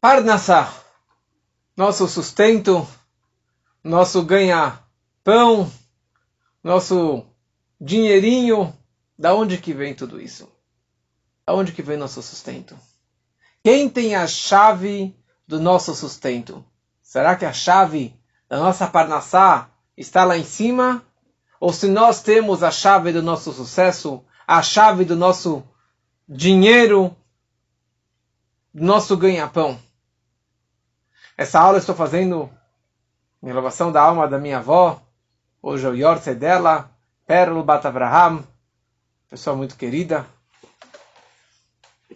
Parnassá, nosso sustento, nosso ganha-pão, nosso dinheirinho, da onde que vem tudo isso? Da onde que vem nosso sustento? Quem tem a chave do nosso sustento? Será que a chave da nossa Parnassá está lá em cima? Ou se nós temos a chave do nosso sucesso, a chave do nosso dinheiro, do nosso ganha-pão? Essa aula estou fazendo em elevação da alma da minha avó. Hoje é o Yorse dela, Perlo Bat Avraham, pessoa muito querida.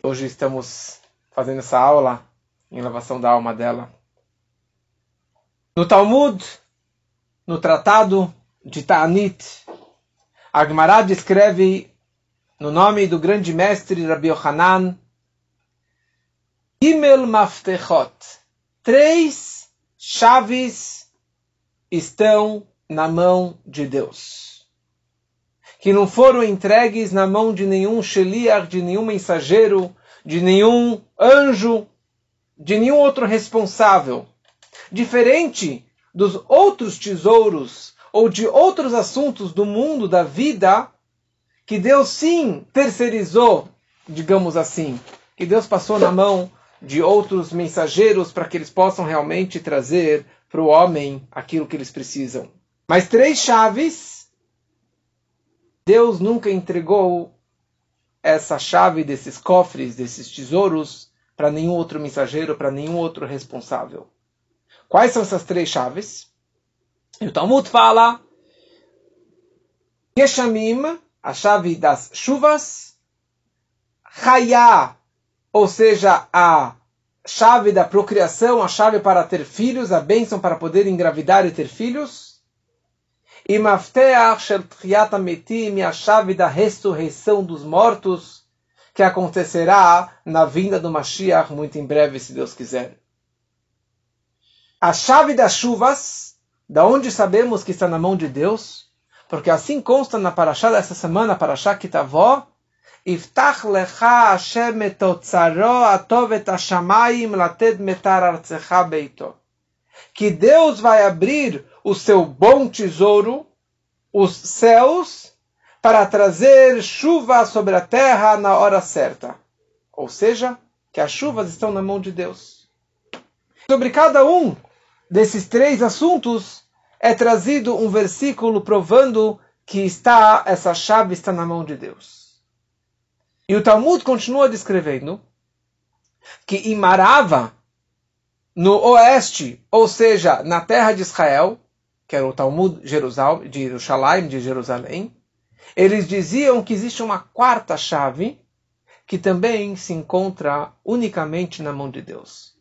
Hoje estamos fazendo essa aula em elevação da alma dela. No Talmud, no tratado de Ta'anit, Agmará descreve no nome do grande mestre Rabbi Yohanan, Gimel Maftechot, Três chaves estão na mão de Deus, que não foram entregues na mão de nenhum sheliach, de nenhum mensageiro, de nenhum anjo, de nenhum outro responsável. Diferente dos outros tesouros ou de outros assuntos do mundo da vida, que Deus sim terceirizou, digamos assim, que Deus passou na mão de outros mensageiros para que eles possam realmente trazer para o homem aquilo que eles precisam. Mas três chaves, Deus nunca entregou essa chave desses cofres, desses tesouros, para nenhum outro mensageiro, para nenhum outro responsável. Quais são essas três chaves? E o Talmud fala Geshamim, a chave das chuvas, Hayah, ou seja, a chave da procriação, a chave para ter filhos, a bênção para poder engravidar e ter filhos. E Mafteach Shel Tchiyat Ametim, a chave da ressurreição dos mortos, que acontecerá na vinda do Mashiach muito em breve, se Deus quiser. A chave das chuvas, da onde sabemos que está na mão de Deus, porque assim consta na paraxá dessa semana, paraxá Kitavó, Iftach lecha Hashem et otzaro atov et hashamayim lated metar artzecha beito. Que Deus vai abrir o seu bom tesouro, os céus, para trazer chuva sobre a terra na hora certa. Ou seja, que as chuvas estão na mão de Deus. Sobre cada um desses três assuntos é trazido um versículo provando que está essa chave está na mão de Deus. E o Talmud continua descrevendo que em Marava, no oeste, ou seja, na terra de Israel, que era o Talmud de Jerusalém, de Jerusalém, eles diziam que existe uma quarta chave que também se encontra unicamente na mão de Deus.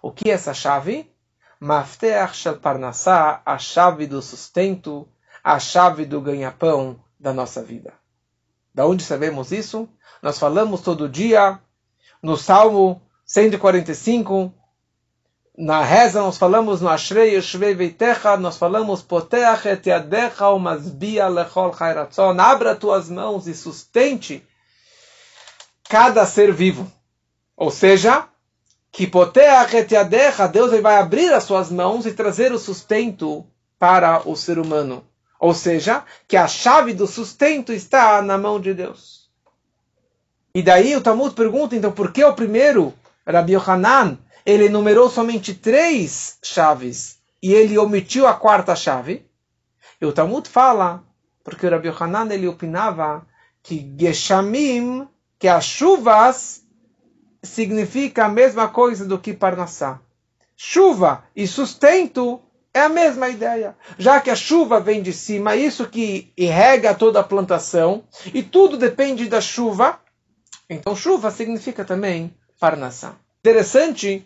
O que é essa chave? Mafteach Shel Parnassá, a chave do sustento, a chave do ganha-pão da nossa vida. Da onde sabemos isso? Nós falamos todo dia no Salmo 145, na reza nós falamos no Ashrei Yeshvei Veitecha, nós falamos Poteach et yadecha umasbia lechol chairatzon, abra tuas mãos e sustente cada ser vivo. Ou seja, que Poteach et yadecha, Deus vai abrir as suas mãos e trazer o sustento para o ser humano. Ou seja, que a chave do sustento está na mão de Deus. E daí o Talmud pergunta, então, por que o primeiro, Rabbi Yohanan, ele numerou somente três chaves e ele omitiu a quarta chave? E o Talmud fala, porque o Rabbi Yohanan ele opinava que Geshamim, que as chuvas, significa a mesma coisa do que Parnassá. Chuva e sustento é a mesma ideia. Já que a chuva vem de cima, isso que irrega toda a plantação, e tudo depende da chuva, então chuva significa também parnassá. Interessante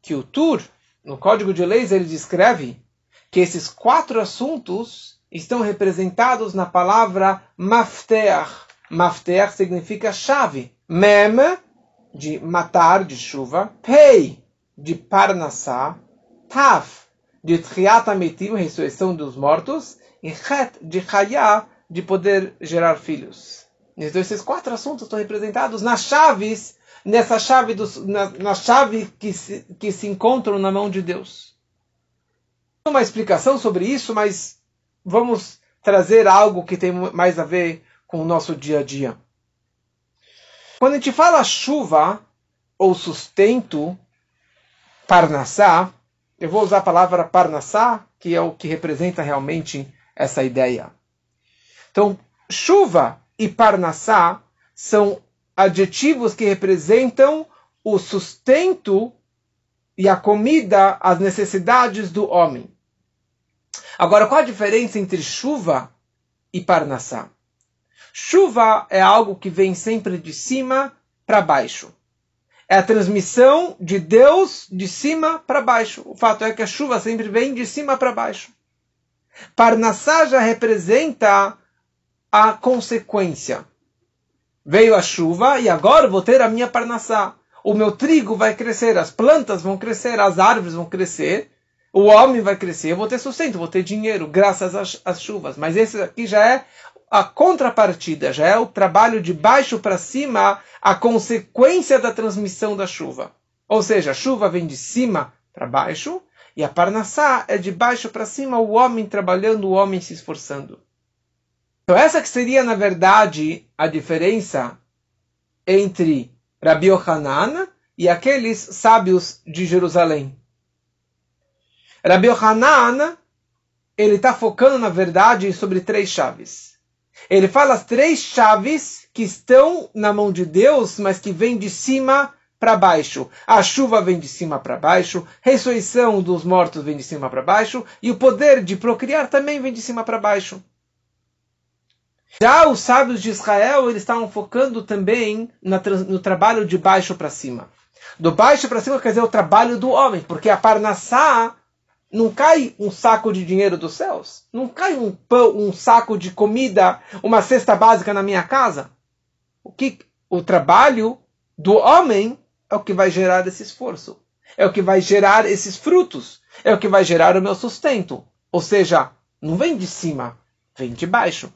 que o Tur, no Código de Leis, ele descreve que esses quatro assuntos estão representados na palavra mafteach. Mafteach significa chave. Mem, de matar, de chuva. Pei, de parnassá. Taf, de triat amitim, ressurreição dos mortos. E het, de chayá, de poder gerar filhos. Então, esses quatro assuntos estão representados nas chaves nessa chave dos, na, na chave que se, que se encontram na mão de Deus. Uma explicação sobre isso, mas vamos trazer algo que tem mais a ver com o nosso dia a dia. Quando a gente fala chuva ou sustento, parnassá, eu vou usar a palavra parnassá, que é o que representa realmente essa ideia. Então, chuva e parnassá são adjetivos que representam o sustento e a comida, as necessidades do homem. Agora, qual a diferença entre chuva e parnassá? Chuva é algo que vem sempre de cima para baixo. É a transmissão de Deus de cima para baixo. O fato é que a chuva sempre vem de cima para baixo. Parnassá já representa a consequência. Veio a chuva e agora vou ter a minha parnassá. O meu trigo vai crescer, as plantas vão crescer, as árvores vão crescer, o homem vai crescer, eu vou ter sustento, vou ter dinheiro, graças às, às chuvas. Mas esse aqui já é a contrapartida, já é o trabalho de baixo para cima, a consequência da transmissão da chuva. Ou seja, a chuva vem de cima para baixo, e a parnassá é de baixo para cima, o homem trabalhando, o homem se esforçando. Então essa que seria, na verdade, a diferença entre Rabi Yohanan e aqueles sábios de Jerusalém. Rabi Yohanan, ele está focando, na verdade, sobre três chaves. Ele fala as três chaves que estão na mão de Deus, mas que vêm de cima para baixo. A chuva vem de cima para baixo, ressurreição dos mortos vem de cima para baixo, e o poder de procriar também vem de cima para baixo. Já os sábios de Israel, eles estavam focando também no trabalho de baixo para cima. Do baixo para cima quer dizer o trabalho do homem, porque a Parnassá não cai um saco de dinheiro dos céus, não cai um pão, um saco de comida, uma cesta básica na minha casa. O que o trabalho do homem é o que vai gerar esse esforço, é o que vai gerar esses frutos, é o que vai gerar o meu sustento. Ou seja, não vem de cima, vem de baixo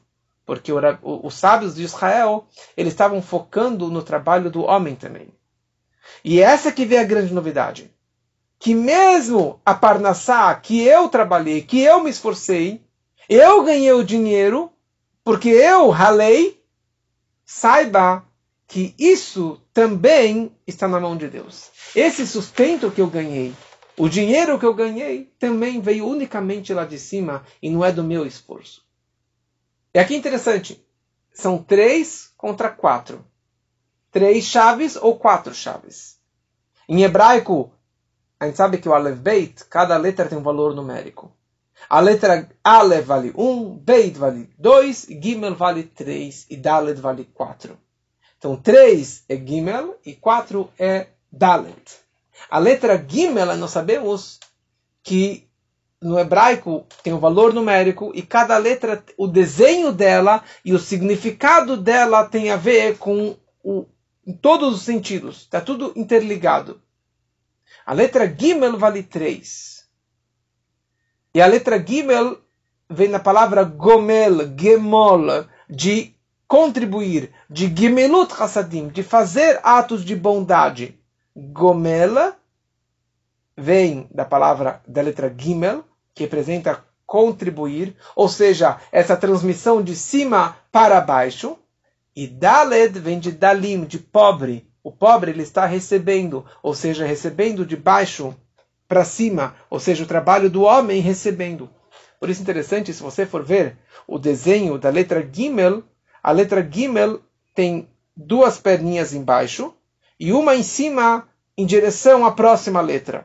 porque os sábios de Israel eles estavam focando no trabalho do homem também. E essa que vem a grande novidade, que mesmo a Parnassá que eu trabalhei, que eu me esforcei, eu ganhei o dinheiro, porque eu ralei, saiba que isso também está na mão de Deus. Esse sustento que eu ganhei, o dinheiro que eu ganhei, também veio unicamente lá de cima e não é do meu esforço. E aqui é interessante, são três contra quatro. Três chaves ou quatro chaves. Em hebraico, a gente sabe que o Aleph Beit, cada letra tem um valor numérico. A letra Aleph vale 1, Beit vale 2, Gimel vale 3 e Dalet vale 4. Então 3 é Gimel e 4 é Dalet. A letra Gimel, nós sabemos que no hebraico tem um valor numérico e cada letra, o desenho dela e o significado dela tem a ver com o, em todos os sentidos. Está tudo interligado. A letra Gimel vale 3. E a letra Gimel vem na palavra Gomel, Gemol, de contribuir, de Gimelut Hasadim, de fazer atos de bondade. Gomel vem da palavra da letra Gimel, que representa contribuir, ou seja, essa transmissão de cima para baixo. E Daled vem de Dalim, de pobre. O pobre ele está recebendo, ou seja, recebendo de baixo para cima, ou seja, o trabalho do homem recebendo. Por isso interessante, se você for ver o desenho da letra Gimel, a letra Gimel tem duas perninhas embaixo e uma em cima em direção à próxima letra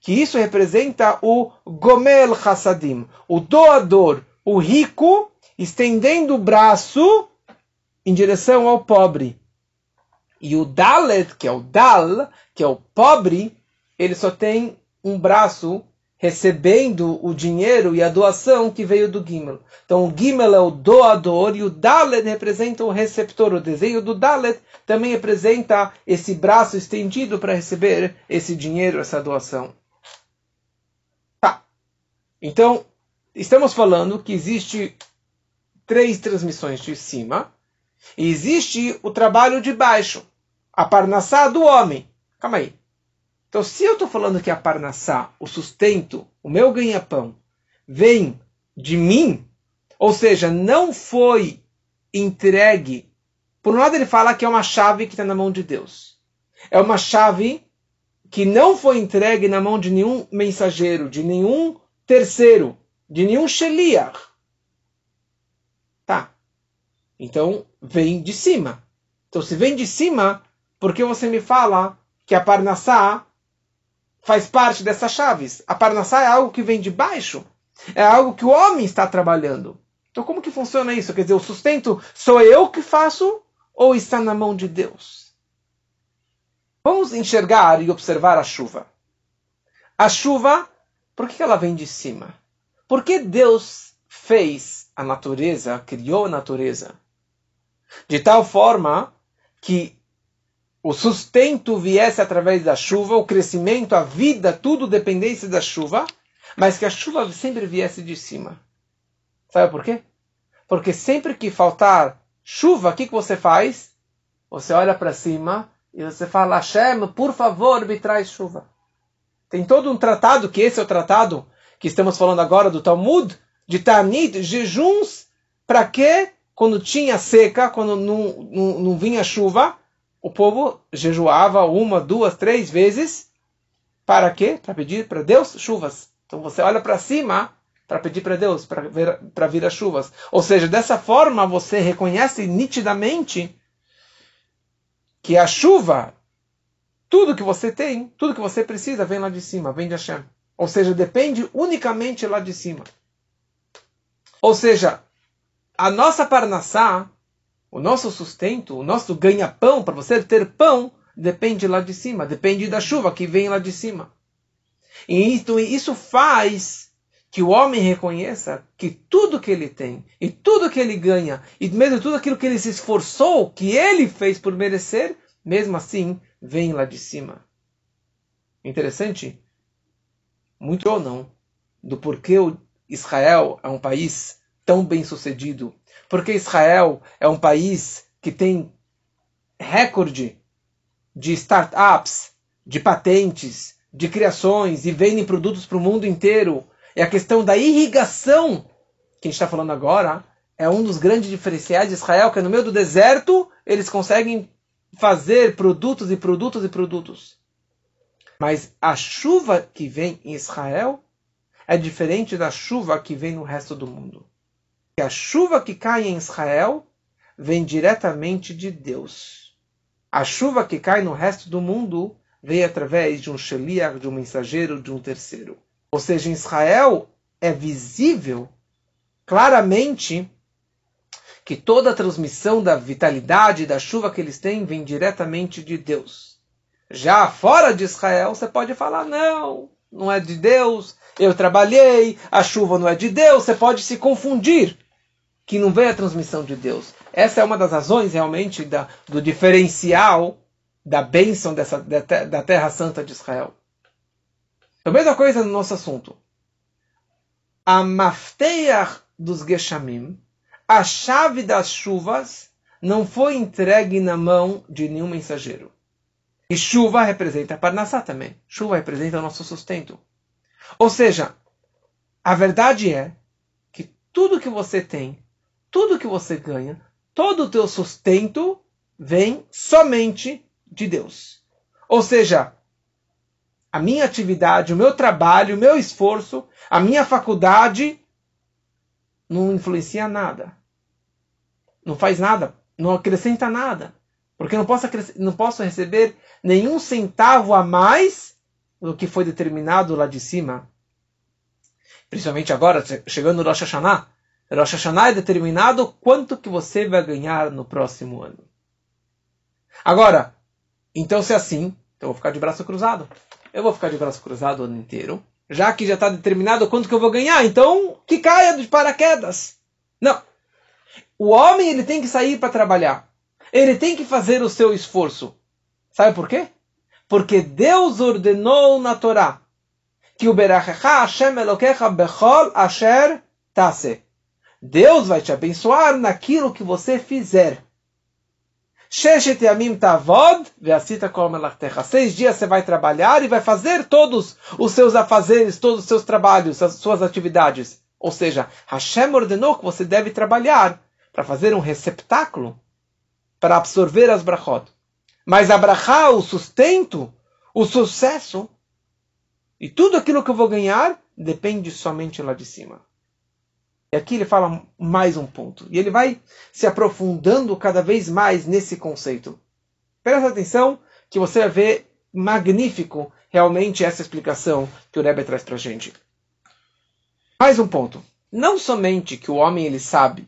que isso representa o Gomel Hassadim, o doador, o rico, estendendo o braço em direção ao pobre. E o Dalet, que é o Dal, que é o pobre, ele só tem um braço recebendo o dinheiro e a doação que veio do Gimel. Então o Gimel é o doador e o Dalet representa o receptor. O desenho do Dalet também representa esse braço estendido para receber esse dinheiro, essa doação. Então, estamos falando que existe três transmissões de cima e existe o trabalho de baixo. a parnassá do homem. Calma aí. Então, se eu estou falando que a parnassá, o sustento, o meu ganha-pão, vem de mim, ou seja, não foi entregue. Por um lado, ele fala que é uma chave que está na mão de Deus. É uma chave que não foi entregue na mão de nenhum mensageiro, de nenhum terceiro, de nenhum sheliach. Tá. Então, vem de cima. Então, se vem de cima, por que você me fala que a Parnassá faz parte dessas chaves? A Parnassá é algo que vem de baixo. É algo que o homem está trabalhando. Então, como que funciona isso? Quer dizer, o sustento sou eu que faço ou está na mão de Deus? Vamos enxergar e observar a chuva. A chuva, por que ela vem de cima? Porque Deus fez a natureza, criou a natureza, de tal forma que o sustento viesse através da chuva, o crescimento, a vida, tudo dependesse da chuva, mas que a chuva sempre viesse de cima. Sabe por quê? Porque sempre que faltar chuva, o que, que você faz? Você olha para cima e você fala, Hashem, por favor, me traz chuva. Tem todo um tratado, que esse é o tratado que estamos falando agora do Talmud, de Tanit, jejuns, para que, quando tinha seca, quando não, não, não vinha chuva, o povo jejuava uma, duas, três vezes. Para quê? Para pedir para Deus chuvas. Então você olha para cima para pedir para Deus, para vir as chuvas. Ou seja, dessa forma você reconhece nitidamente que a chuva, tudo que você tem, tudo que você precisa, vem lá de cima, vem de Hashem. Ou seja, depende unicamente lá de cima. Ou seja, a nossa parnassá, o nosso sustento, o nosso ganha-pão, para você ter pão, depende lá de cima, depende da chuva que vem lá de cima. E então, isso faz que o homem reconheça que tudo que ele tem, e tudo que ele ganha, e mesmo tudo aquilo que ele se esforçou, que ele fez por merecer, mesmo assim, vem lá de cima. Interessante? Muito ou não, do porquê Israel é um país tão bem sucedido porque Israel é um país que tem recorde de startups, de patentes, de criações e vendem produtos para o mundo inteiro. E a questão da irrigação, que a gente está falando agora, é um dos grandes diferenciais de Israel, que é no meio do deserto eles conseguem fazer produtos e produtos e produtos. Mas a chuva que vem em Israel é diferente da chuva que vem no resto do mundo que a chuva que cai em Israel vem diretamente de Deus. A chuva que cai no resto do mundo vem através de um sheliach, de um mensageiro, de um terceiro. Ou seja, em Israel é visível claramente que toda a transmissão da vitalidade da chuva que eles têm vem diretamente de Deus. Já fora de Israel, você pode falar: não, não é de Deus, eu trabalhei, a chuva não é de Deus, você pode se confundir que não vem a transmissão de Deus. Essa é uma das razões realmente da, do diferencial da bênção dessa, da, da Terra Santa de Israel. A mesma coisa no nosso assunto. A mafteach dos Geshamim, a chave das chuvas, não foi entregue na mão de nenhum mensageiro. E chuva representa Parnassá também. Chuva representa o nosso sustento. Ou seja, a verdade é que tudo que você tem tudo que você ganha, todo o teu sustento vem somente de Deus. Ou seja, a minha atividade, o meu trabalho, o meu esforço, a minha faculdade não influencia nada. Não faz nada, não acrescenta nada. Porque não posso, não posso receber nenhum centavo a mais do que foi determinado lá de cima. Principalmente agora, chegando no Rosh Hashanah, Rosh Hashanah é determinado quanto que você vai ganhar no próximo ano. Agora, então se é assim, então eu vou ficar de braço cruzado. Eu vou ficar de braço cruzado o ano inteiro, já que já está determinado quanto que eu vou ganhar, então que caia de paraquedas. Não. O homem ele tem que sair para trabalhar. Ele tem que fazer o seu esforço. Sabe por quê? Porque Deus ordenou na Torá que o Hashem Bechol Asher Tase Deus vai te abençoar naquilo que você fizer. Sheshet tavod. Seis dias você vai trabalhar e vai fazer todos os seus afazeres, todos os seus trabalhos, as suas atividades. Ou seja, Hashem ordenou que você deve trabalhar para fazer um receptáculo para absorver as brachot. Mas a o sustento, o sucesso e tudo aquilo que eu vou ganhar depende somente lá de cima. Aqui ele fala mais um ponto. E ele vai se aprofundando cada vez mais nesse conceito. Presta atenção que você vai ver magnífico realmente essa explicação que o Rebbe traz para a gente. Mais um ponto. Não somente que o homem ele sabe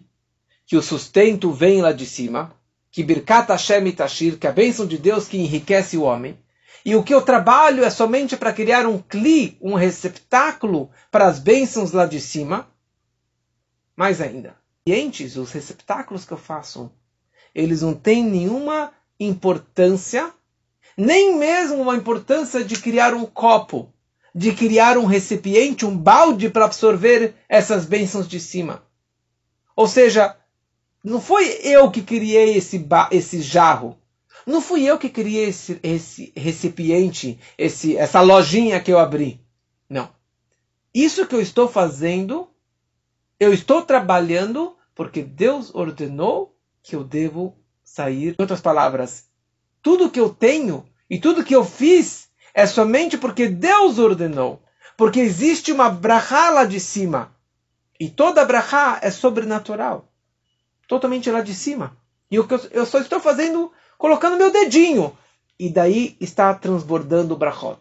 que o sustento vem lá de cima, que Birkat Hashem Tashir, que a bênção de Deus que enriquece o homem, e o que eu trabalho é somente para criar um cli, um receptáculo para as bênçãos lá de cima, mais ainda, clientes, os receptáculos que eu faço, eles não têm nenhuma importância, nem mesmo uma importância de criar um copo, de criar um recipiente, um balde para absorver essas bênçãos de cima. Ou seja, não foi eu que criei esse, esse jarro. Não fui eu que criei esse, esse recipiente, esse, essa lojinha que eu abri. Não. Isso que eu estou fazendo eu estou trabalhando porque Deus ordenou que eu devo sair. Em outras palavras, tudo que eu tenho e tudo que eu fiz é somente porque Deus ordenou. Porque existe uma brachá lá de cima. E toda brachá é sobrenatural. Totalmente lá de cima. E eu só estou fazendo, colocando meu dedinho. E daí está transbordando o brachot.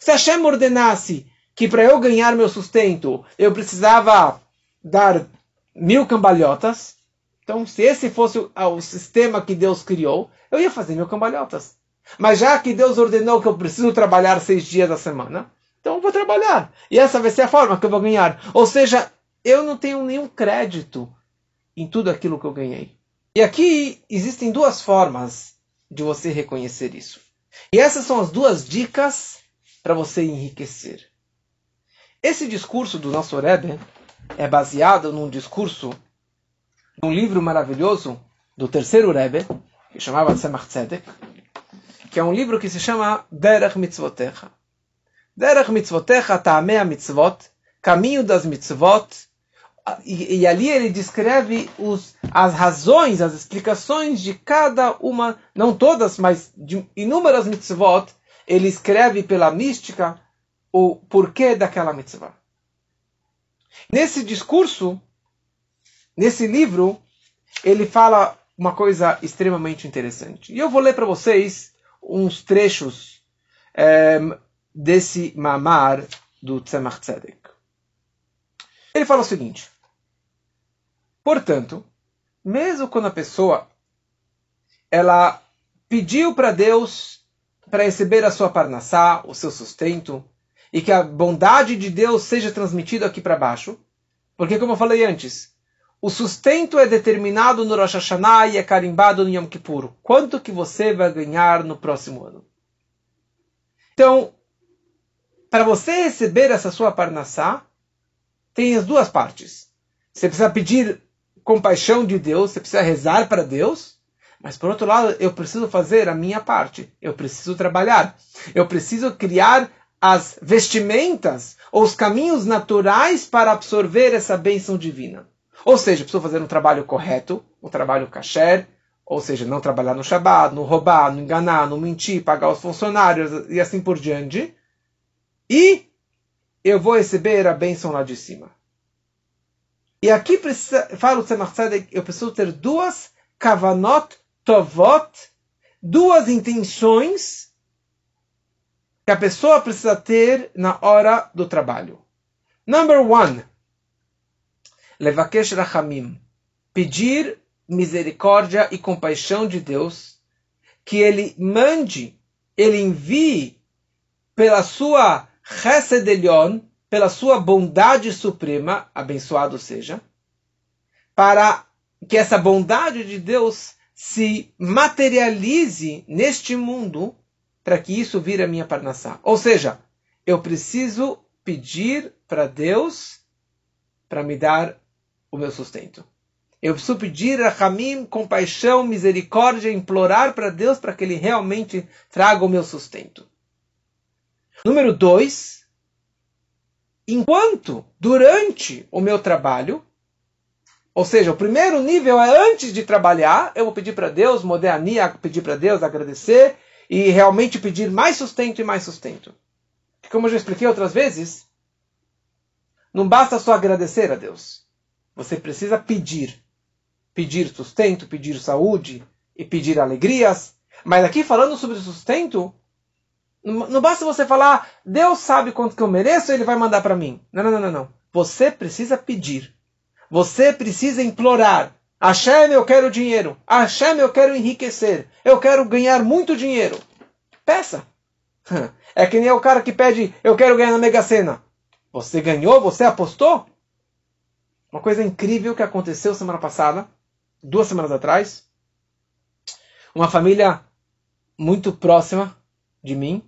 Se Hashem ordenasse que para eu ganhar meu sustento eu precisava dar mil cambalhotas. Então, se esse fosse o sistema que Deus criou, eu ia fazer mil cambalhotas. Mas já que Deus ordenou que eu preciso trabalhar seis dias da semana, então eu vou trabalhar. E essa vai ser a forma que eu vou ganhar. Ou seja, eu não tenho nenhum crédito em tudo aquilo que eu ganhei. E aqui existem duas formas de você reconhecer isso. E essas são as duas dicas para você enriquecer. Esse discurso do nosso Rebbe é baseado num discurso, num livro maravilhoso do terceiro Rebbe, que chamava Tzemach Tzedek, que é um livro que se chama Derech Mitzvotecha. Derech Mitzvotecha Ta'amea Mitzvot, Caminho das Mitzvot, e, e, ali ele descreve os, as razões, as explicações de cada uma, não todas, mas de inúmeras mitzvot, ele escreve pela mística o porquê daquela mitzvah. Nesse discurso, nesse livro, ele fala uma coisa extremamente interessante. E eu vou ler para vocês uns trechos é, desse mamar do Tzemach Tzedek. Ele fala o seguinte: Portanto, mesmo quando a pessoa ela pediu para Deus para receber a sua parnassá, o seu sustento, e que a bondade de Deus seja transmitida aqui para baixo. Porque, como eu falei antes, o sustento é determinado no Rosh Hashanah e é carimbado no Yom Kippur. Quanto que você vai ganhar no próximo ano? Então, para você receber essa sua parnassá, tem as duas partes. Você precisa pedir compaixão de Deus, você precisa rezar para Deus, mas por outro lado, eu preciso fazer a minha parte. Eu preciso trabalhar. Eu preciso criar as vestimentas ou os caminhos naturais para absorver essa bênção divina. Ou seja, preciso fazer um trabalho correto, um trabalho kasher, ou seja, não trabalhar no Shabbat, não roubar, não enganar, não mentir, pagar os funcionários e assim por diante. E eu vou receber a bênção lá de cima. E aqui precisa, fala o Tzemach eu preciso ter duas kavanot tovot, duas intenções que a pessoa precisa ter na hora do trabalho. Number one, levakesh rachamim, pedir misericórdia e compaixão de Deus, que Ele mande, Ele envie pela sua chesed elion, pela sua bondade suprema, abençoado seja, para que essa bondade de Deus se materialize neste mundo para que isso vire a minha parnassá. Ou seja, eu preciso pedir para Deus para me dar o meu sustento. Eu preciso pedir a Hamim compaixão, misericórdia, implorar para Deus para que Ele realmente traga o meu sustento. Número dois, enquanto, durante o meu trabalho, ou seja, o primeiro nível é antes de trabalhar, eu vou pedir para Deus, modernia, pedir para Deus, agradecer e realmente pedir mais sustento e mais sustento. Como eu já expliquei outras vezes, não basta só agradecer a Deus. Você precisa pedir. Pedir sustento, pedir saúde e pedir alegrias. Mas aqui falando sobre sustento, não basta você falar, Deus sabe quanto que eu mereço, ele vai mandar para mim. Não, não, não, não. Você precisa pedir. Você precisa implorar. Hashem, eu quero dinheiro. Hashem, eu quero enriquecer. Eu quero ganhar muito dinheiro. Peça. É que nem o cara que pede, eu quero ganhar na Mega Sena. Você ganhou? Você apostou? Uma coisa incrível que aconteceu semana passada, duas semanas atrás. Uma família muito próxima de mim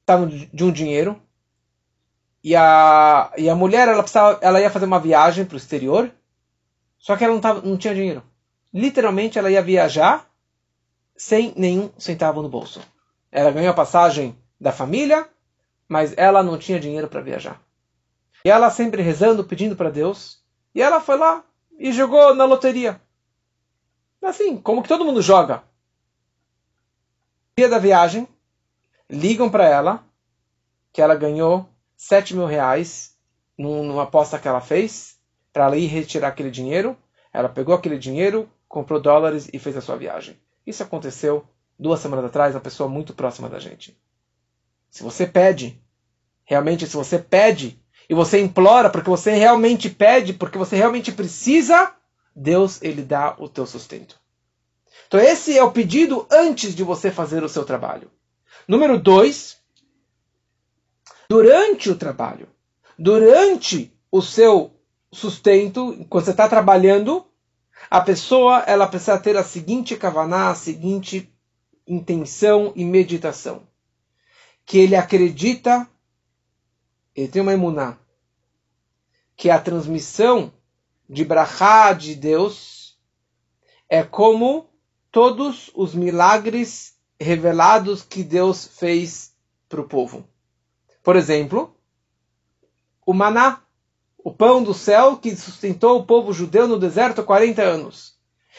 estava de um dinheiro e a, e a mulher ela, precisava, ela ia fazer uma viagem para o exterior, só que ela não, tava, não tinha dinheiro. Literalmente ela ia viajar sem nenhum centavo no bolso. Ela ganhou a passagem da família, mas ela não tinha dinheiro para viajar. E ela sempre rezando, pedindo para Deus, e ela foi lá e jogou na loteria. Assim, como que todo mundo joga. Dia da viagem, ligam para ela que ela ganhou 7 mil reais numa aposta que ela fez para ela ir retirar aquele dinheiro. Ela pegou aquele dinheiro, comprou dólares e fez a sua viagem. Isso aconteceu duas semanas atrás, uma pessoa muito próxima da gente. Se você pede, realmente, se você pede e você implora porque você realmente pede, porque você realmente precisa, Deus ele dá o teu sustento. Então esse é o pedido antes de você fazer o seu trabalho. Número dois, durante o trabalho, durante o seu sustento, quando você está trabalhando, a pessoa ela precisa ter a seguinte kavaná, a seguinte intenção e meditação. Que ele acredita, ele tem uma imuná, que a transmissão de brachá de Deus é como todos os milagres revelados que Deus fez para o povo. Por exemplo, o maná, o pão do céu que sustentou o povo judeu no deserto há 40 anos.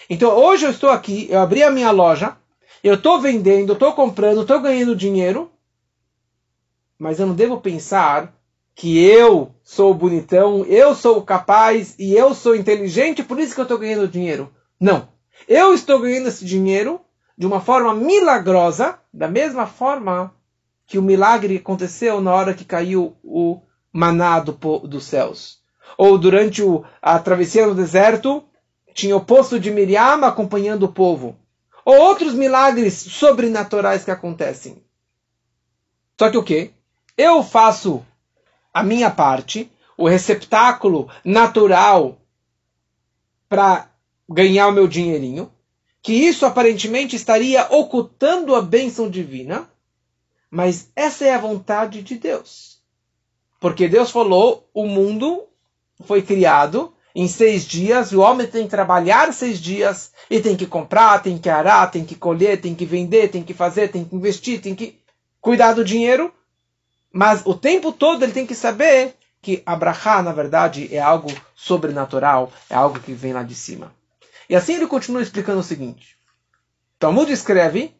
Então hoje eu estou aqui, eu abri a minha loja, eu estou vendendo, estou comprando, estou ganhando dinheiro, mas eu não devo pensar que eu sou bonitão, eu sou capaz e eu sou inteligente, por isso que eu estou ganhando dinheiro. Não. Eu estou ganhando esse dinheiro de uma forma milagrosa, da mesma forma que o milagre aconteceu na hora que caiu o maná do, dos céus. Ou durante o, a travessia no deserto, tinha o poço de Miriam acompanhando o povo. Ou outros milagres sobrenaturais que acontecem. Só que o quê? Eu faço a minha parte, o receptáculo natural para ganhar o meu dinheirinho, que isso aparentemente estaria ocultando a bênção divina, mas essa é a vontade de Deus. Porque Deus falou: o mundo foi criado em seis dias, o homem tem que trabalhar seis dias, e tem que comprar, tem que arar, tem que colher, tem que vender, tem que fazer, tem que investir, tem que cuidar do dinheiro. Mas o tempo todo ele tem que saber que Abraha, na verdade, é algo sobrenatural, é algo que vem lá de cima. E assim ele continua explicando o seguinte. Talmud escreve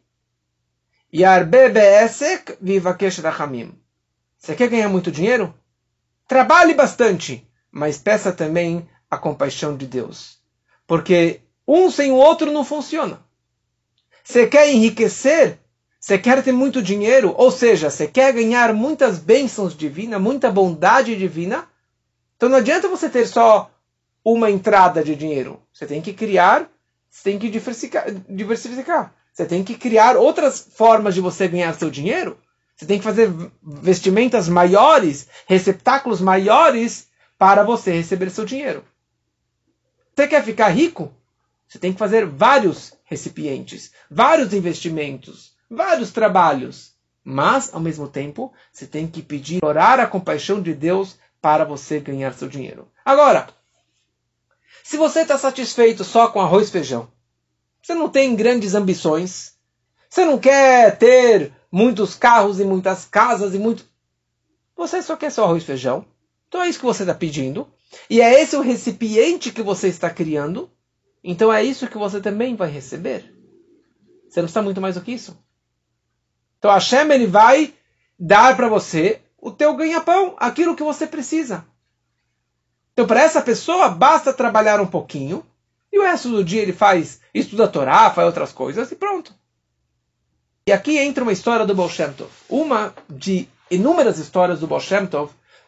Yarbe be'esek vivakesh rachamim. Você quer ganhar muito dinheiro? Trabalhe bastante, mas peça também a compaixão de Deus. Porque um sem o outro não funciona. Você quer enriquecer? Você quer ter muito dinheiro? Ou seja, você quer ganhar muitas bênçãos divinas, muita bondade divina? Então não adianta você ter só uma entrada de dinheiro. Você tem que criar, você tem que diversificar. diversificar. Você tem que criar outras formas de você ganhar seu dinheiro. Você tem que fazer vestimentas maiores, receptáculos maiores para você receber seu dinheiro. Você quer ficar rico? Você tem que fazer vários recipientes, vários investimentos, vários trabalhos. Mas, ao mesmo tempo, você tem que pedir, orar a compaixão de Deus para você ganhar seu dinheiro. Agora, Se você está satisfeito só com arroz e feijão, você não tem grandes ambições, você não quer ter muitos carros e muitas casas e muito. Você só quer só arroz e feijão. Então é isso que você está pedindo. E é esse o recipiente que você está criando. Então é isso que você também vai receber. Você não está muito mais do que isso. Então Hashem ele vai dar para você o teu ganha-pão, aquilo que você precisa. Então para essa pessoa basta trabalhar um pouquinho e o resto do dia ele faz, estuda a Torá, faz outras coisas e pronto. E aqui entra uma história do Baal. Uma de inúmeras histórias do Baal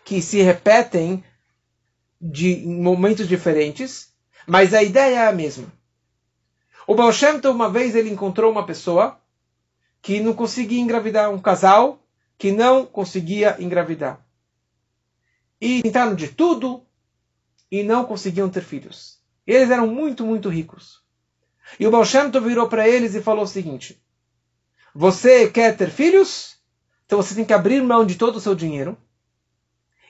que se repetem de momentos diferentes, mas a ideia é a mesma. O Baal Shem uma vez, ele encontrou uma pessoa que não conseguia engravidar, um casal que não conseguia engravidar. E tentaram de tudo e não conseguiam ter filhos. Eles eram muito, muito ricos. E o Baal Shem virou para eles e falou o seguinte: Você quer ter filhos? Então você tem que abrir mão de todo o seu dinheiro.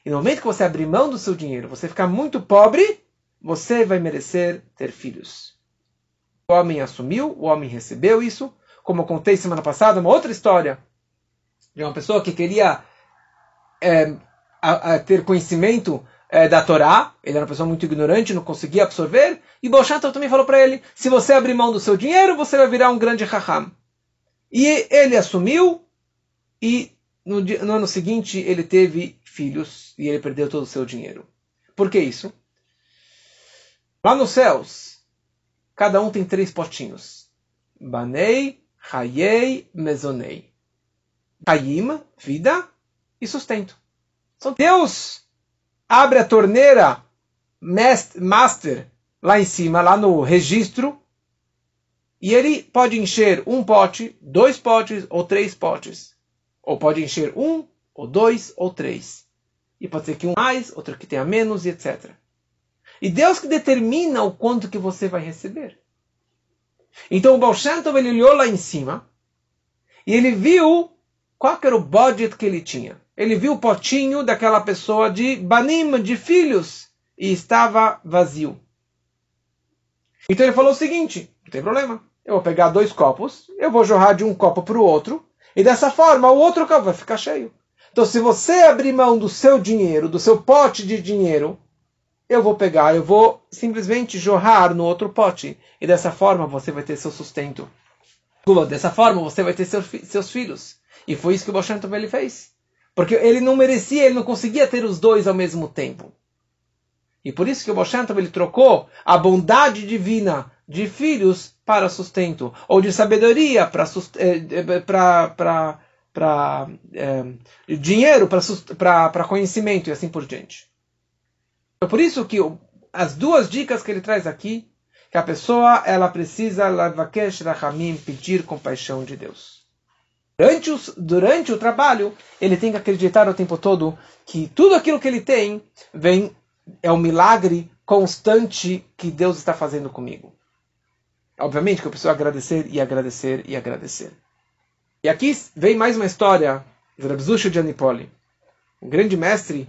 E no momento que você abrir mão do seu dinheiro, você ficar muito pobre, você vai merecer ter filhos. O homem assumiu, o homem recebeu isso, como eu contei semana passada, uma outra história de uma pessoa que queria é, a, a ter conhecimento é, da Torá, ele era uma pessoa muito ignorante, não conseguia absorver, e Bolshanto também falou para ele, se você abrir mão do seu dinheiro, você vai virar um grande raham. E ele assumiu, e no, no ano seguinte ele teve filhos, e ele perdeu todo o seu dinheiro. Por que isso? Lá nos céus, cada um tem três potinhos. Banei, Hayei, Mezonei. Hayim, vida e sustento. Então Deus abre a torneira master lá em cima, lá no registro, e ele pode encher um pote, dois potes ou três potes. Ou pode encher um, ou dois, ou três. E pode ser que um mais, outro que tenha menos, e etc. E Deus que determina o quanto que você vai receber. Então o Baal Shem Tov, ele olhou lá em cima e ele viu qual era o budget que ele tinha. Ele viu o potinho daquela pessoa de banim, de filhos, e estava vazio. Então ele falou o seguinte: não tem problema, eu vou pegar dois copos, eu vou jorrar de um copo para o outro, e dessa forma o outro copo vai ficar cheio. Então, se você abrir mão do seu dinheiro, do seu pote de dinheiro, eu vou pegar, eu vou simplesmente jorrar no outro pote. E dessa forma você vai ter seu sustento. Dessa forma você vai ter seus, seus filhos. E foi isso que o Baal ele fez. Porque ele não merecia, ele não conseguia ter os dois ao mesmo tempo. E por isso que o Baal ele trocou a bondade divina de filhos para sustento. Ou de sabedoria para para para é, dinheiro, para conhecimento e assim por diante. É por isso que as duas dicas que ele traz aqui, que a pessoa ela precisa pedir compaixão de Deus. Durante, durante o trabalho, ele tem que acreditar o tempo todo que tudo aquilo que ele tem vem é um milagre constante que Deus está fazendo comigo. Obviamente que eu preciso agradecer e agradecer e agradecer. E aqui vem mais uma história de Rabzusha de Anipoli, um grande mestre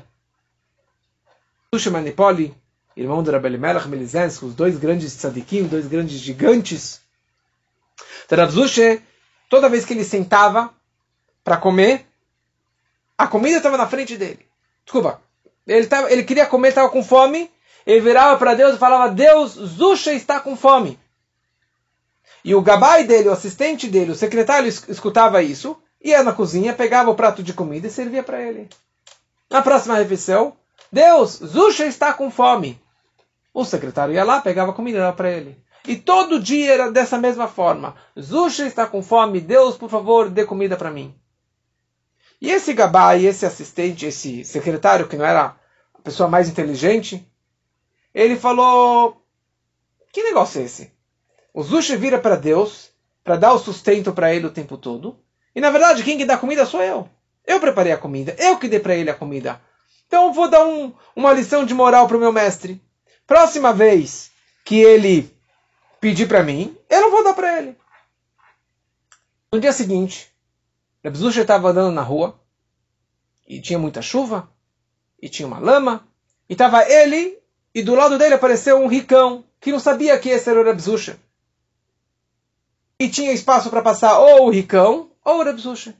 Susha Manipoli, irmão do Rabbi Melech Melizensky, os dois grandes tzadikim, dois grandes gigantes. Então, Rabzusha, toda vez que ele sentava para comer, a comida estava na frente dele. Desculpa, ele, tava, ele queria comer, estava com fome, ele virava para Deus e falava, Deus, Zusha está com fome. E o gabai dele, o assistente dele, o secretário escutava isso, ia na cozinha, pegava o prato de comida e servia para ele. Na próxima refeição, Deus, Zusha está com fome. O secretário ia lá, pegava comida para ele. E todo dia era dessa mesma forma. Zusha está com fome, Deus, por favor, dê comida para mim. E esse gabai, esse assistente, esse secretário, que não era a pessoa mais inteligente, ele falou: Que negócio é esse? O Zusha vira para Deus para dar o sustento para ele o tempo todo. E na verdade, quem que dá comida sou eu. Eu preparei a comida, eu que dei para ele a comida. Então vou dar um, uma lição de moral para o meu mestre. Próxima vez que ele pedir para mim, eu não vou dar para ele. No dia seguinte, Rebzusha estava andando na rua e tinha muita chuva e tinha uma lama e estava ele e do lado dele apareceu um ricão que não sabia que esse era o Rebzusha. E tinha espaço para passar ou o ricão ou o Rebzusha.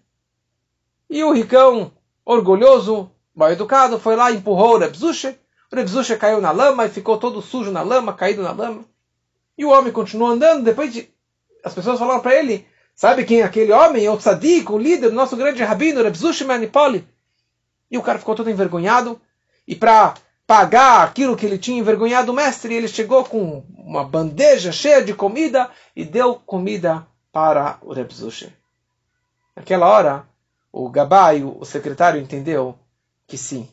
E o ricão, orgulhoso, mal educado, foi lá e empurrou o Rebzusha. O Rebzusha caiu na lama e ficou todo sujo na lama, caído na lama. E o homem continuou andando. Depois de... as pessoas falaram para ele: Sabe quem é aquele homem? É o tzadik, o líder, o nosso grande rabino, Rebzusha Manipoli. E o cara ficou todo envergonhado. E para pagar aquilo que ele tinha envergonhado o mestre, ele chegou com uma bandeja cheia de comida e deu comida para o Reb Naquela hora, o Gabai, o secretário, entendeu que sim,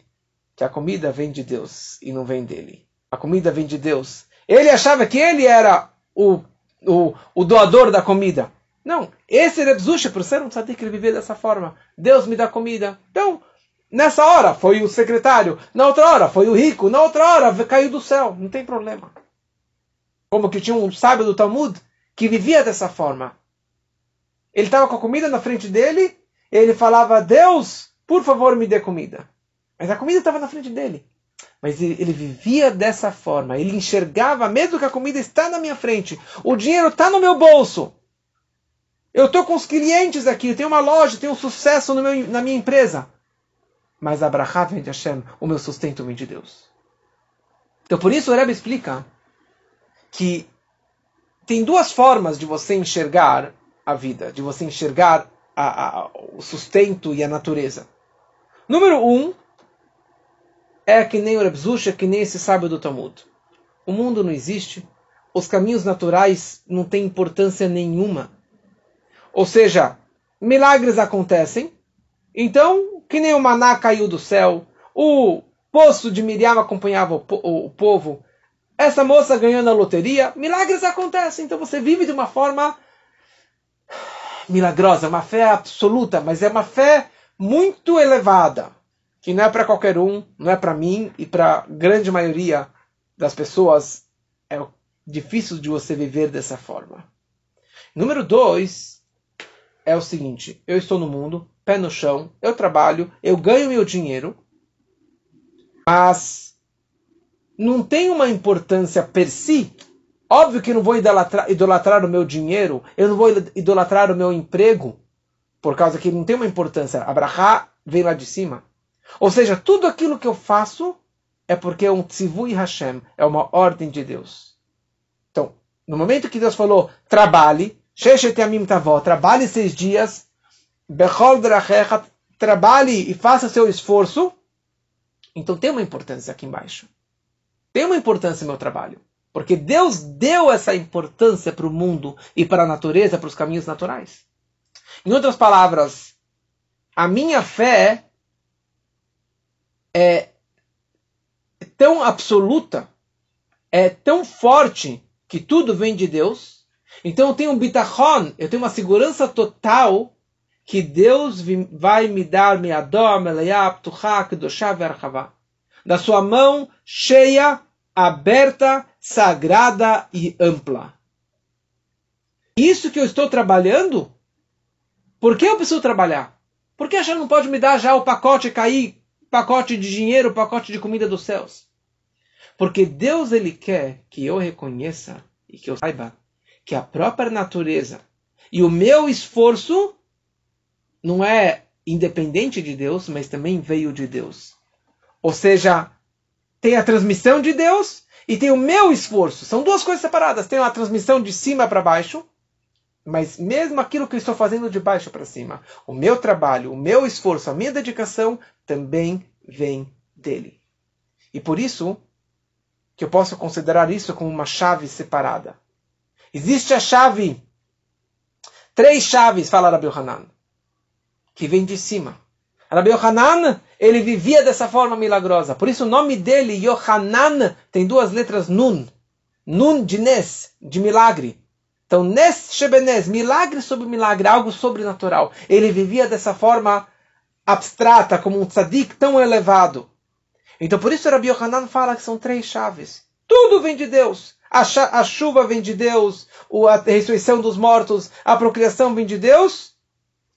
que a comida vem de Deus e não vem dele. A comida vem de Deus. Ele achava que ele era o, o, o doador da comida. Não, esse Reb por ser um tzadik, ele vivia dessa forma. Deus me dá comida. Então, Nessa hora foi o secretário, na outra hora foi o rico, na outra hora caiu do céu, não tem problema. Como que tinha um sábio do Talmud que vivia dessa forma. Ele estava com a comida na frente dele, ele falava: Deus, por favor, me dê comida. Mas a comida estava na frente dele. Mas ele, ele, vivia dessa forma. Ele enxergava, mesmo que a comida está na minha frente, o dinheiro está no meu bolso. Eu estou com os clientes aqui, eu tenho uma loja, tenho um sucesso meu, na minha empresa mas a vem de Hashem, o meu sustento vem de Deus. Então por isso o Rebbe explica que tem duas formas de você enxergar a vida, de você enxergar a, a, o sustento e a natureza. Número um é que nem o Rebzusha, que nem esse sábio do Talmud. O mundo não existe, os caminhos naturais não têm importância nenhuma. Ou seja, milagres acontecem, então que nem o maná caiu do céu, o poço de Miriam acompanhava o, o, o povo, essa moça ganhou na loteria, milagres acontecem. Então você vive de uma forma milagrosa, uma fé absoluta, mas é uma fé muito elevada, que não é para qualquer um, não é para mim e para a grande maioria das pessoas. É difícil de você viver dessa forma. Número dois é o seguinte: eu estou no mundo, pé no chão, eu trabalho, eu ganho meu dinheiro, mas não tem uma importância per si. Óbvio que não vou idolatrar, idolatrar o meu dinheiro, eu não vou idolatrar o meu emprego, por causa que não tem uma importância. Abraha vem lá de cima. Ou seja, tudo aquilo que eu faço é porque é um tzivui Hashem, é uma ordem de Deus. Então, no momento que Deus falou, trabalhe, trabalhe seis dias, Bechol drachecha, trabalhe e faça seu esforço. Então tem uma importância aqui embaixo. Tem uma importância meu trabalho. Porque Deus deu essa importância para o mundo e para a natureza, para os caminhos naturais. Em outras palavras, a minha fé é tão absoluta, é tão forte que tudo vem de Deus. Então eu tenho um bitachon, eu tenho uma segurança total que Deus vai me dar da sua mão cheia, aberta, sagrada e ampla. Isso que eu estou trabalhando, por que eu preciso trabalhar? Por que gente não pode me dar já o pacote cair, pacote de dinheiro, pacote de comida dos céus? Porque Deus ele quer que eu reconheça e que eu saiba que a própria natureza e o meu esforço não é independente de Deus, mas também veio de Deus. Ou seja, tem a transmissão de Deus e tem o meu esforço. São duas coisas separadas. Tem a transmissão de cima para baixo, mas mesmo aquilo que eu estou fazendo de baixo para cima, o meu trabalho, o meu esforço, a minha dedicação também vem dele. E por isso que eu posso considerar isso como uma chave separada. Existe a chave, três chaves, fala Rabbi Hanan que vem de cima. Rabbi Yohanan, ele vivia dessa forma milagrosa. Por isso o nome dele, Yohanan, tem duas letras Nun. Nun de Nes, de milagre. Então, Nes Shebenes, milagre sobre milagre, algo sobrenatural. Ele vivia dessa forma abstrata, como um tzadik tão elevado. Então, por isso Rabbi Yohanan fala que são três chaves. Tudo vem de Deus. A, a chuva vem de Deus, a ressurreição dos mortos, a procriação vem de Deus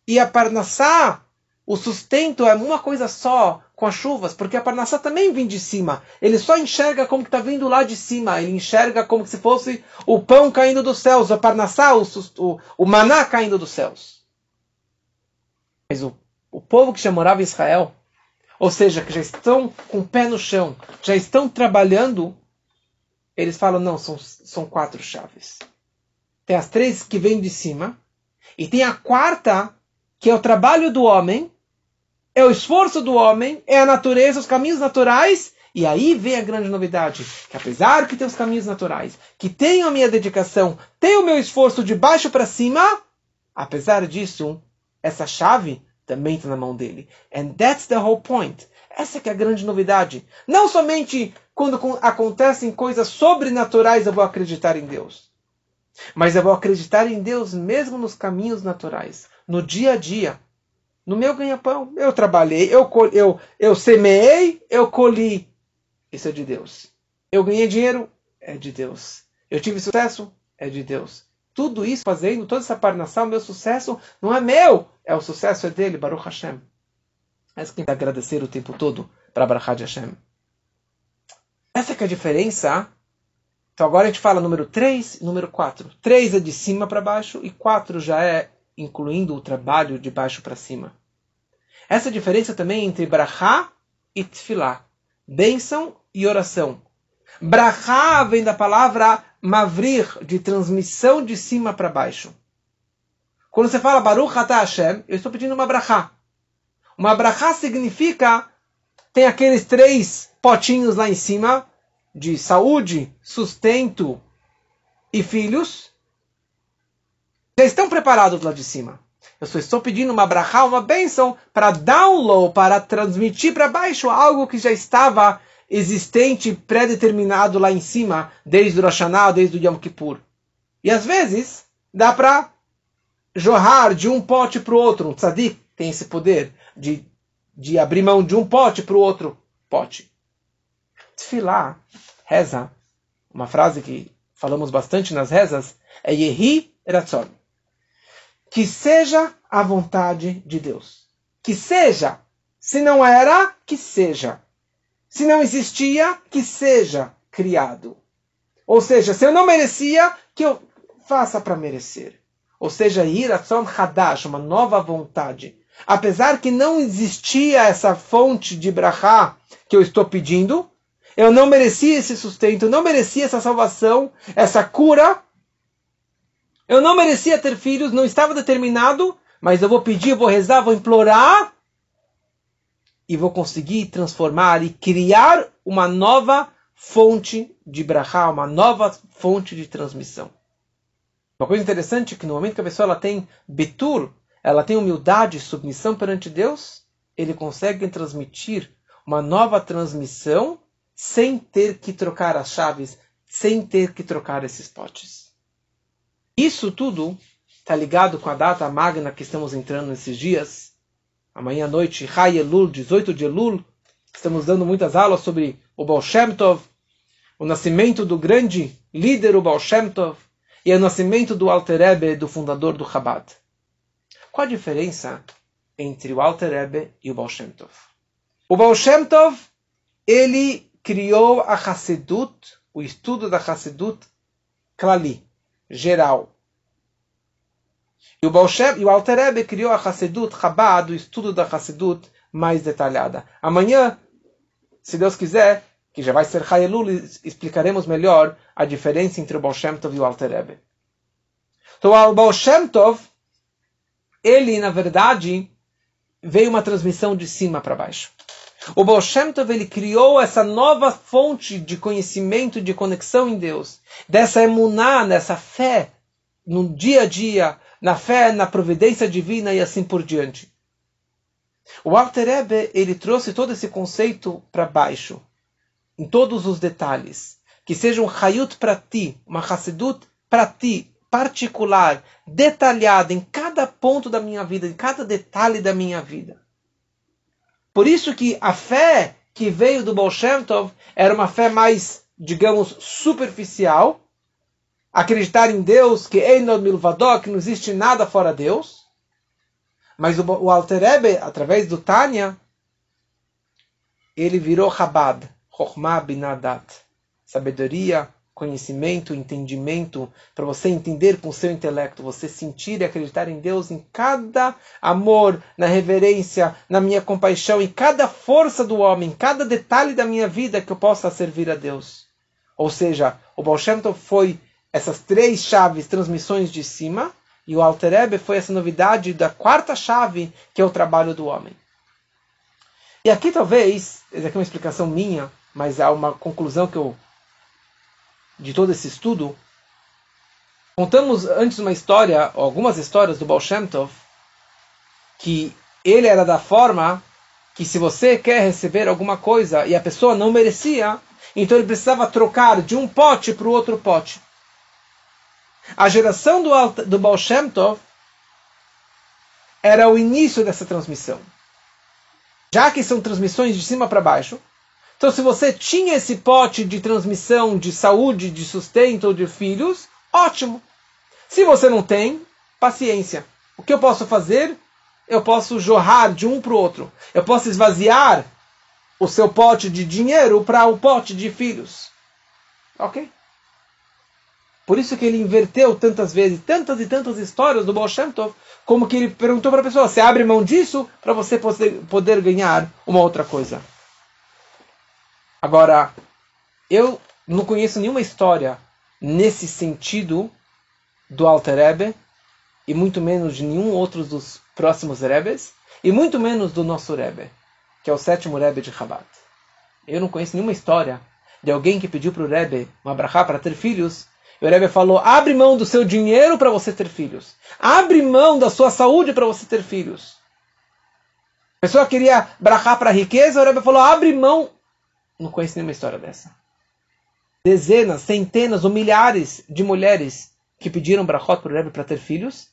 e a parnassá, o sustento é uma coisa só, com as chuvas, porque a Parnassá também vem de cima. Ele só enxerga como que está vindo lá de cima. Ele enxerga como se fosse o pão caindo dos céus, a Parnassá, o, o, o maná caindo dos céus. Mas o, o povo que já morava em Israel, ou seja, que já estão com o pé no chão, já estão trabalhando, eles falam, não, são, são quatro chaves. Tem as três que vêm de cima, e tem a quarta, que é o trabalho do homem, é o esforço do homem, é a natureza, os caminhos naturais, e aí vem a grande novidade, que apesar que tem os caminhos naturais, que tenho a minha dedicação, tenho o meu esforço de baixo para cima, apesar disso, essa chave também está na mão dele. And that's the whole point. Essa que é a grande novidade. Não somente quando acontecem coisas sobrenaturais eu vou acreditar em Deus. Mas eu vou acreditar em Deus mesmo nos caminhos naturais, no dia a dia. No meu ganha-pão, eu trabalhei, eu, eu, eu semeei, eu colhi. Isso é de Deus. Eu ganhei dinheiro, é de Deus. Eu tive sucesso, é de Deus. Tudo isso fazendo, toda essa parnação, meu sucesso não é meu, é o sucesso é dele, Baruch Hashem. Mas quem tem que agradecer o tempo todo para Baruch Hashem. Essa é a diferença. Então agora a gente fala número 3 e número 4. 3 é de cima para baixo e 4 já é incluindo o trabalho de baixo para cima. Essa diferença também entre brachá e tefilá, bênção e oração. Brachá vem da palavra mavrir, de transmissão de cima para baixo. Quando você fala Baruch Atah Hashem, eu estou pedindo uma brachá. Uma brachá significa, tem aqueles três potinhos lá em cima, de saúde, sustento e filhos já estão preparados lá de cima. Eu só estou pedindo uma brachá, uma bênção, para download, para transmitir para baixo algo que já estava existente, pré-determinado lá em cima, desde o Rosh Hashanah, desde o Yom Kippur. E às vezes, dá para jorrar de um pote para o outro. Um tzadik tem esse poder de, de abrir mão de um pote para o outro pote. Tfilá, reza, uma frase que falamos bastante nas rezas, é Yehi Ratzon que seja a vontade de Deus. Que seja. Se não era, que seja. Se não existia, que seja criado. Ou seja, se eu não merecia, que eu faça para merecer. Ou seja, Iratzon Hadash, uma nova vontade. Apesar que não existia essa fonte de brachá que eu estou pedindo, eu não merecia esse sustento, não merecia essa salvação, essa cura, eu não merecia ter filhos, não estava determinado, mas eu vou pedir, vou rezar, vou implorar e vou conseguir transformar e criar uma nova fonte de brachá, uma nova fonte de transmissão. Uma coisa interessante é que no momento que a pessoa ela tem betur, ela tem humildade e submissão perante Deus, ele consegue transmitir uma nova transmissão sem ter que trocar as chaves, sem ter que trocar esses potes. Isso tudo está ligado com a data magna que estamos entrando nesses dias. Amanhã à noite, Rai Elul, 18 de Elul. Estamos dando muitas aulas sobre o Baal Shem Tov, o nascimento do grande líder, o Baal Shem Tov, e o nascimento do Alter Rebbe, do fundador do Chabad. Qual a diferença entre o Alter Rebbe e o Baal Shem Tov? O Baal Shem Tov, ele criou a Hassedut, o estudo da Hassedut Klali, geral. E o Baal e o Alter Rebbe criou a Hassedut Chabad, o estudo da Hassedut mais detalhada. Amanhã, se Deus quiser, que já vai ser Hayelul, explicaremos melhor a diferença entre o Baal Shem Tov e o Alter Rebbe. Então, o Baal Shem Tov, ele, na verdade, veio uma transmissão de cima para baixo. O Baal Shem Tov, ele criou essa nova fonte de conhecimento, de conexão em Deus, dessa emuná, nessa fé, no dia a dia, na fé, na providência divina e assim por diante. O Alter Rebbe, ele trouxe todo esse conceito para baixo, em todos os detalhes. Que seja um Hayut para ti, uma Hassidut para ti, particular, detalhada em cada ponto da minha vida, em cada detalhe da minha vida. Por isso que a fé que veio do Baal Tov era uma fé mais, digamos, superficial. Acreditar em Deus, que Einod Milvadó, que não existe nada fora Deus. Mas o, o Alter Rebbe, através do Tânia, ele virou Chabad, Chokhmah Binadat, sabedoria, conhecimento, entendimento, para você entender com o seu intelecto, você sentir e acreditar em Deus em cada amor, na reverência, na minha compaixão, em cada força do homem, em cada detalhe da minha vida que eu possa servir a Deus. Ou seja, o Baal Shem Tov foi essas três chaves, transmissões de cima, e o Alter Ebe foi essa novidade da quarta chave, que é o trabalho do homem. E aqui talvez, essa aqui é uma explicação minha, mas há uma conclusão que eu de todo esse estudo, contamos antes uma história, algumas histórias do Baal Shem Tov, que ele era da forma que se você quer receber alguma coisa e a pessoa não merecia, então ele precisava trocar de um pote para o outro pote. A geração do, do Baal Shem Tov era o início dessa transmissão. Já que são transmissões de cima para baixo, então, se você tinha esse pote de transmissão de saúde, de sustento ou de filhos, ótimo. Se você não tem, paciência. O que eu posso fazer? Eu posso jorrar de um para o outro. Eu posso esvaziar o seu pote de dinheiro para o pote de filhos. Ok? Por isso que ele inverteu tantas vezes, tantas e tantas histórias do Baal como que ele perguntou para a pessoa, você abre mão disso para você poder ganhar uma outra coisa. Agora, eu não conheço nenhuma história nesse sentido do Alter Rebbe, e muito menos de nenhum outro dos próximos Rebes, e muito menos do nosso Rebbe, que é o sétimo Rebbe de Chabad. Eu não conheço nenhuma história de alguém que pediu para o Rebbe uma brachá para ter filhos, e o Rebbe falou, abre mão do seu dinheiro para você ter filhos. Abre mão da sua saúde para você ter filhos. A pessoa queria brachá para riqueza, o Rebbe falou, abre mão não conheço nenhuma história dessa. Dezenas, centenas ou milhares de mulheres que pediram brachot para o Rebbe para ter filhos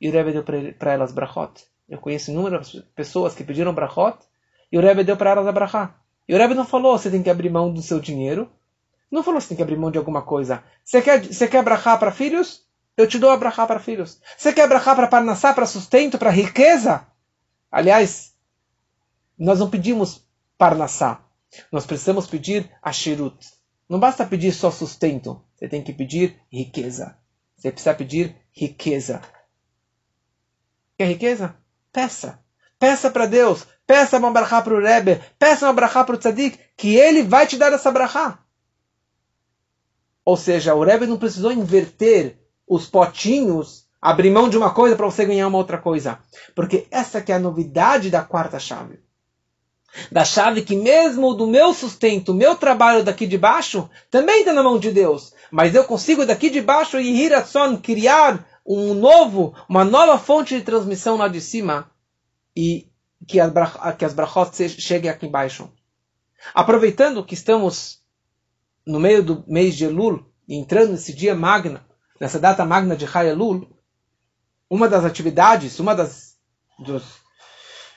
e o Rebbe deu para elas brachot. Eu conheço inúmeras pessoas que pediram brachot e o Rebbe deu para elas a brachá. E o Rebbe não falou você tem que abrir mão do seu dinheiro. Não falou você tem que abrir mão de alguma coisa. Você quer, você quer brachá para filhos? Eu te dou a brachá para filhos. Você quer brachá para parnassá, para sustento, para riqueza? Aliás, nós não pedimos parnassá. Nós precisamos pedir ashirut. Não basta pedir só sustento. Você tem que pedir riqueza. Você precisa pedir riqueza. Quer riqueza? Peça. Peça para Deus. Peça uma brachá para o Rebbe. Peça uma brachá para o tzadik. Que ele vai te dar essa brachá. Ou seja, o Rebbe não precisou inverter os potinhos, abrir mão de uma coisa para você ganhar uma outra coisa. Porque essa que é a novidade da quarta chave da chave que mesmo do meu sustento, meu trabalho daqui de baixo, também está na mão de Deus. Mas eu consigo daqui de baixo e Hiratson criar um novo, uma nova fonte de transmissão lá de cima e que as, que as brachot cheguem aqui embaixo. Aproveitando que estamos no meio do mês de Elul, entrando nesse dia magna, nessa data magna de Chai Elul, uma das atividades, uma das dos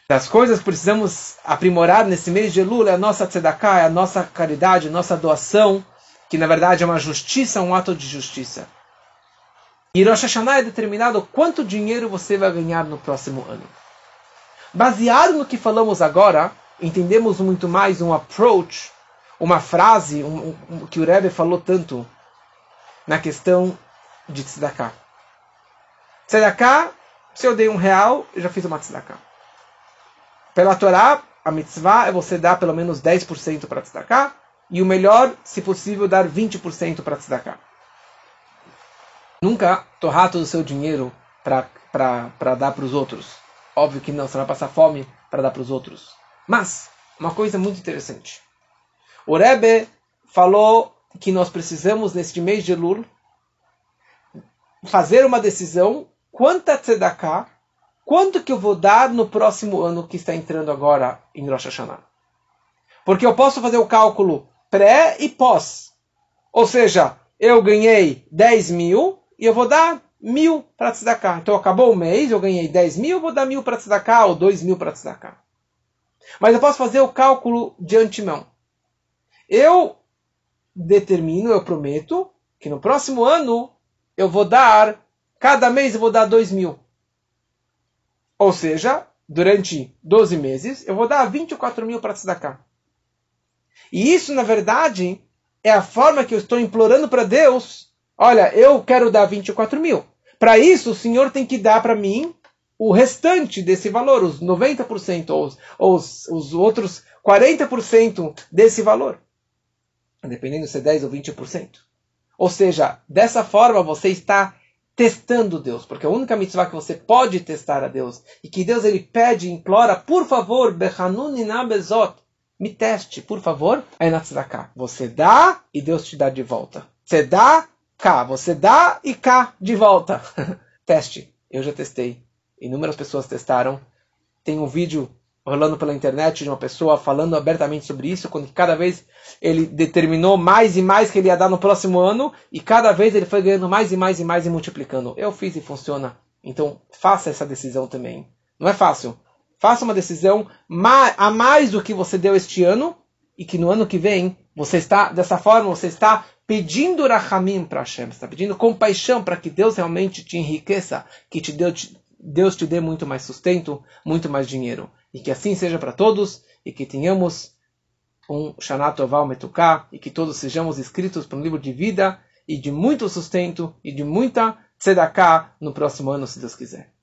das coisas que precisamos aprimorar nesse mês de Elul é a nossa tzedakah, é a nossa caridade, a nossa doação, que na verdade é uma justiça, um ato de justiça. E Rosh Hashanah é determinado quanto dinheiro você vai ganhar no próximo ano. Baseado no que falamos agora, entendemos muito mais um approach, uma frase um, um, que o Rebbe falou tanto na questão de tzedakah. Tzedakah, se eu dei um real, eu já fiz uma tzedakah. Pela Torá, a mitzvah é você dar pelo menos 10% para tzedakah, e o melhor, se possível, dar 20% para tzedakah. Nunca torrar todo o seu dinheiro para dar para os outros. Óbvio que não, você vai passar fome para dar para os outros. Mas, uma coisa muito interessante. O Rebbe falou que nós precisamos, neste mês de Elul, fazer uma decisão quanta tzedakah quanto que eu vou dar no próximo ano que está entrando agora em Rosh Hashanah? Porque eu posso fazer o cálculo pré e pós. Ou seja, eu ganhei 10 mil e eu vou dar mil para tzedakah. Então acabou o mês, eu ganhei 10 mil, eu vou dar mil para tzedakah ou 2 mil para tzedakah. Mas eu posso fazer o cálculo de antemão. Eu determino, eu prometo, que no próximo ano eu vou dar, cada mês eu vou dar 2 mil. Ou seja, durante 12 meses, eu vou dar 24 mil para tzedakah. E isso, na verdade, é a forma que eu estou implorando para Deus. Olha, eu quero dar 24 mil. Para isso, o Senhor tem que dar para mim o restante desse valor, os 90% ou, os, ou os, os outros 40% desse valor. Dependendo se é 10 ou 20%. Ou seja, dessa forma você está testando Deus, porque a única mitzvah que você pode testar a Deus e que Deus ele pede, implora, por favor, bezot, me teste, por favor, é na tzedakah. Você dá e Deus te dá de volta. Você dá, cá, você dá e cá de volta. Teste. Eu já testei. Inúmeras pessoas testaram. Tem um vídeo rolando pela internet de uma pessoa falando abertamente sobre isso, quando cada vez ele determinou mais e mais que ele ia dar no próximo ano, e cada vez ele foi ganhando mais e mais e mais e multiplicando. Eu fiz e funciona. Então faça essa decisão também. Não é fácil. Faça uma decisão a mais do que você deu este ano, e que no ano que vem você está, dessa forma, você está pedindo rachamim para Hashem, está pedindo compaixão para que Deus realmente te enriqueça, que te deu, Deus te dê muito mais sustento, muito mais dinheiro. E que assim seja para todos e que tenhamos um Shanato Oval Metuká e que todos sejamos inscritos para um livro de vida e de muito sustento e de muita tzedakah no próximo ano, se Deus quiser.